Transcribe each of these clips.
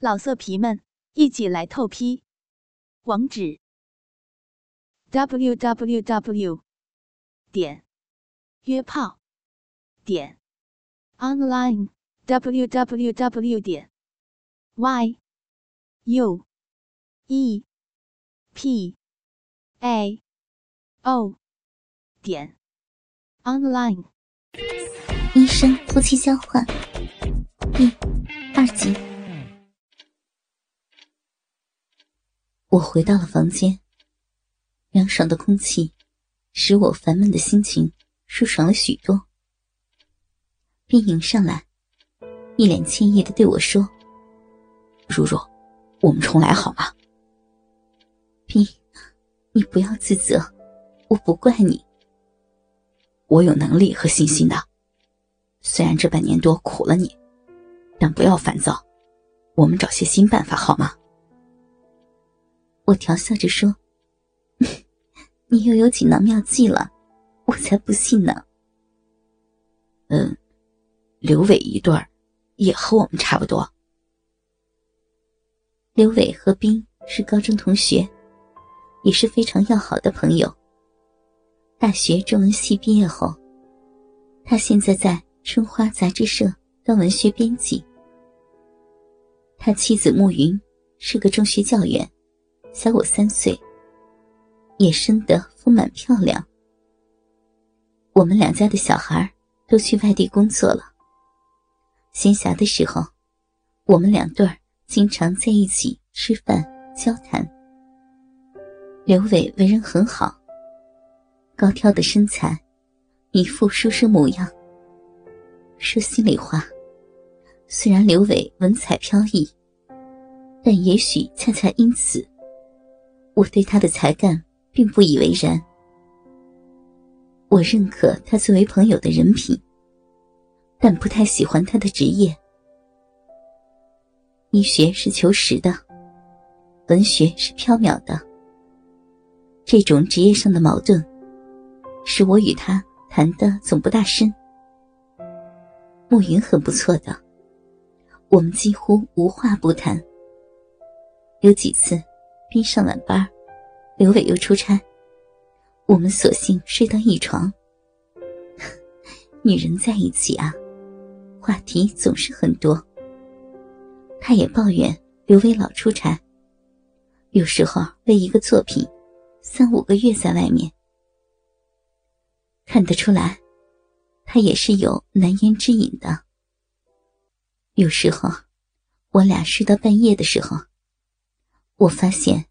老色皮们，一起来透批！网址：w w w 点约炮点 online w w w 点 y u e p a o 点 online。医生夫妻交换第二集。我回到了房间，凉爽的空气使我烦闷的心情舒爽了许多。冰迎上来，一脸歉意的对我说：“如如，我们重来好吗？”冰，你不要自责，我不怪你。我有能力和信心的。虽然这半年多苦了你，但不要烦躁，我们找些新办法好吗？我调笑着说：“你又有锦囊妙计了，我才不信呢。”嗯，刘伟一对儿也和我们差不多。刘伟和冰是高中同学，也是非常要好的朋友。大学中文系毕业后，他现在在春花杂志社当文学编辑。他妻子慕云是个中学教员。小我三岁，也生得丰满漂亮。我们两家的小孩都去外地工作了。闲暇的时候，我们两对儿经常在一起吃饭交谈。刘伟为人很好，高挑的身材，一副书生模样。说心里话，虽然刘伟文采飘逸，但也许恰恰因此。我对他的才干并不以为然，我认可他作为朋友的人品，但不太喜欢他的职业。医学是求实的，文学是缥缈的。这种职业上的矛盾，使我与他谈的总不大深。暮云很不错的，我们几乎无话不谈。有几次。边上晚班，刘伟又出差，我们索性睡到一床。女人在一起啊，话题总是很多。他也抱怨刘伟老出差，有时候为一个作品，三五个月在外面。看得出来，他也是有难言之隐的。有时候，我俩睡到半夜的时候。我发现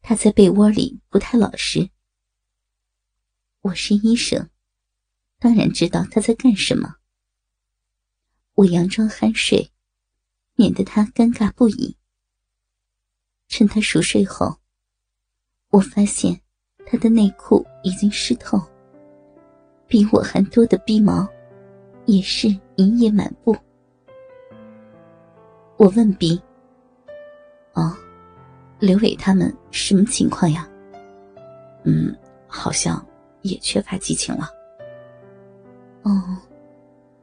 他在被窝里不太老实。我是医生，当然知道他在干什么。我佯装酣睡，免得他尴尬不已。趁他熟睡后，我发现他的内裤已经湿透，比我还多的逼毛也是一夜满布。我问逼：“。”刘伟他们什么情况呀？嗯，好像也缺乏激情了。哦，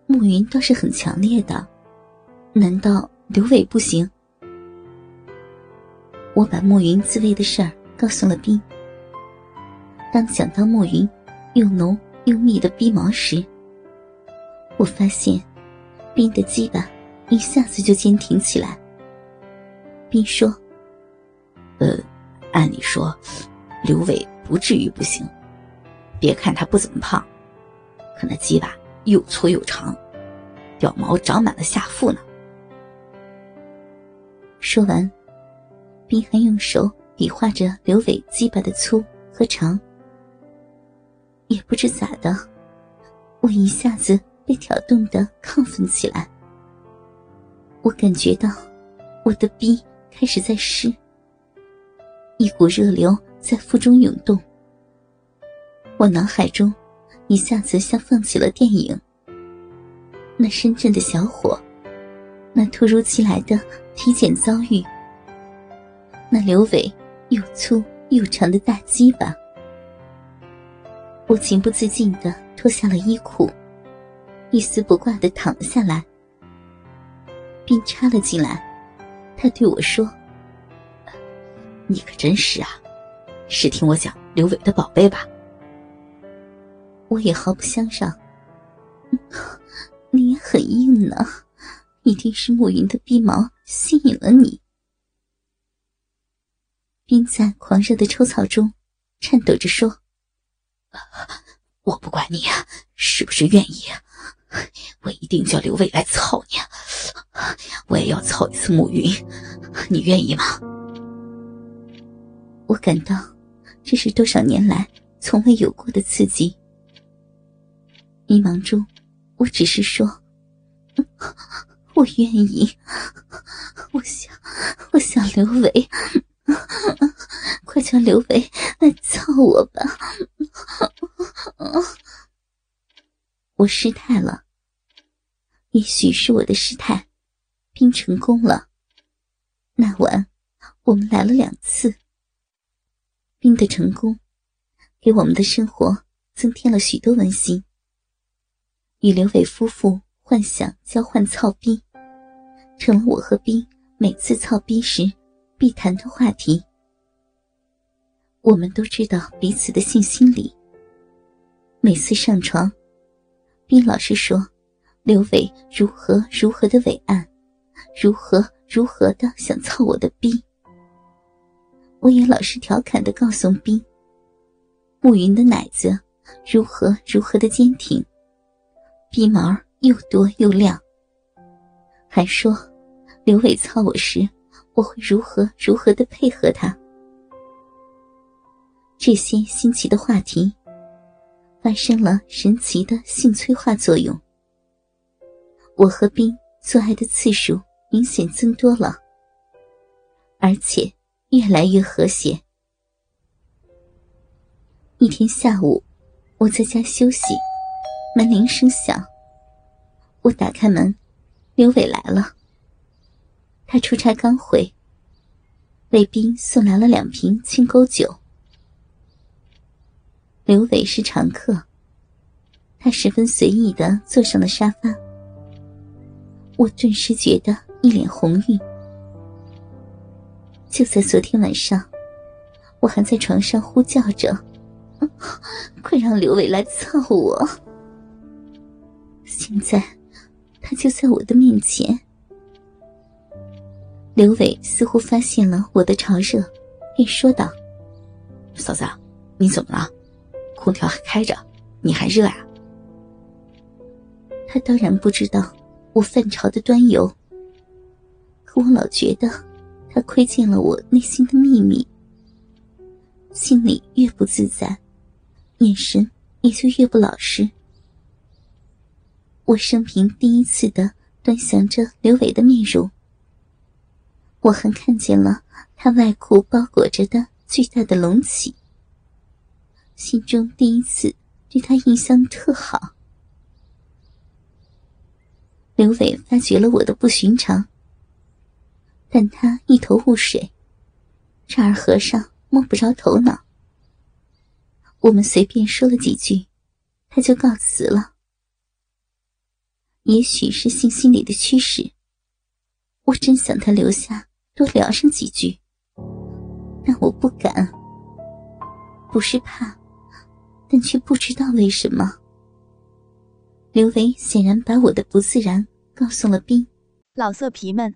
暮云倒是很强烈的，难道刘伟不行？我把暮云自慰的事儿告诉了冰。当想到暮云又浓又密的逼毛时，我发现冰的鸡巴一下子就坚挺起来。冰说。呃，按理说，刘伟不至于不行。别看他不怎么胖，可那鸡巴又粗又长，屌毛长满了下腹呢。说完，冰还用手比划着刘伟鸡巴的粗和长。也不知咋的，我一下子被挑动的亢奋起来。我感觉到我的逼开始在湿。一股热流在腹中涌动，我脑海中一下子像放起了电影。那深圳的小伙，那突如其来的体检遭遇，那刘伟又粗又长的大鸡巴，我情不自禁的脱下了衣裤，一丝不挂的躺了下来，并插了进来，他对我说：“你可真是啊，是听我讲刘伟的宝贝吧？”我也毫不相让。你也很硬呢，一定是暮云的逼毛吸引了你。冰在狂热的抽草中，颤抖着说：“我不管你是不是愿意，我一定叫刘伟来操你，我也要操一次暮云，你愿意吗？”我感到这是多少年来从未有过的刺激。迷茫中，我只是说：“ 我愿意，我想，我想刘伟，快叫刘伟来操我吧！”我失态了，也许是我的失态，并成功了。那晚，我们来了两次，冰的成功，给我们的生活增添了许多温馨。与刘伟夫妇幻想交换操逼，成了我和冰每次操逼时必谈的话题。我们都知道彼此的性心理。每次上床，冰老是说刘伟如何如何的伟岸，如何如何的想操我的逼。我也老是调侃的告诉冰，暮云的奶子如何如何的坚挺。鼻毛又多又亮，还说刘伟操我时，我会如何如何的配合他。这些新奇的话题发生了神奇的性催化作用，我和冰做爱的次数明显增多了，而且越来越和谐。一天下午，我在家休息。门铃声响，我打开门，刘伟来了。他出差刚回，卫兵送来了两瓶青沟酒。刘伟是常客，他十分随意的坐上了沙发。我顿时觉得一脸红晕。就在昨天晚上，我还在床上呼叫着：“ 快让刘伟来操我！”现在，他就在我的面前。刘伟似乎发现了我的潮热，便说道：“嫂子，你怎么了？空调还开着，你还热啊？”他当然不知道我犯潮的端由，可我老觉得他窥见了我内心的秘密，心里越不自在，眼神也就越不老实。我生平第一次的端详着刘伟的面容，我还看见了他外裤包裹着的巨大的隆起，心中第一次对他印象特好。刘伟发觉了我的不寻常，但他一头雾水，丈二和尚摸不着头脑。我们随便说了几句，他就告辞了。也许是性心理的驱使，我真想他留下多聊上几句，但我不敢。不是怕，但却不知道为什么。刘维显然把我的不自然告诉了冰。老色皮们，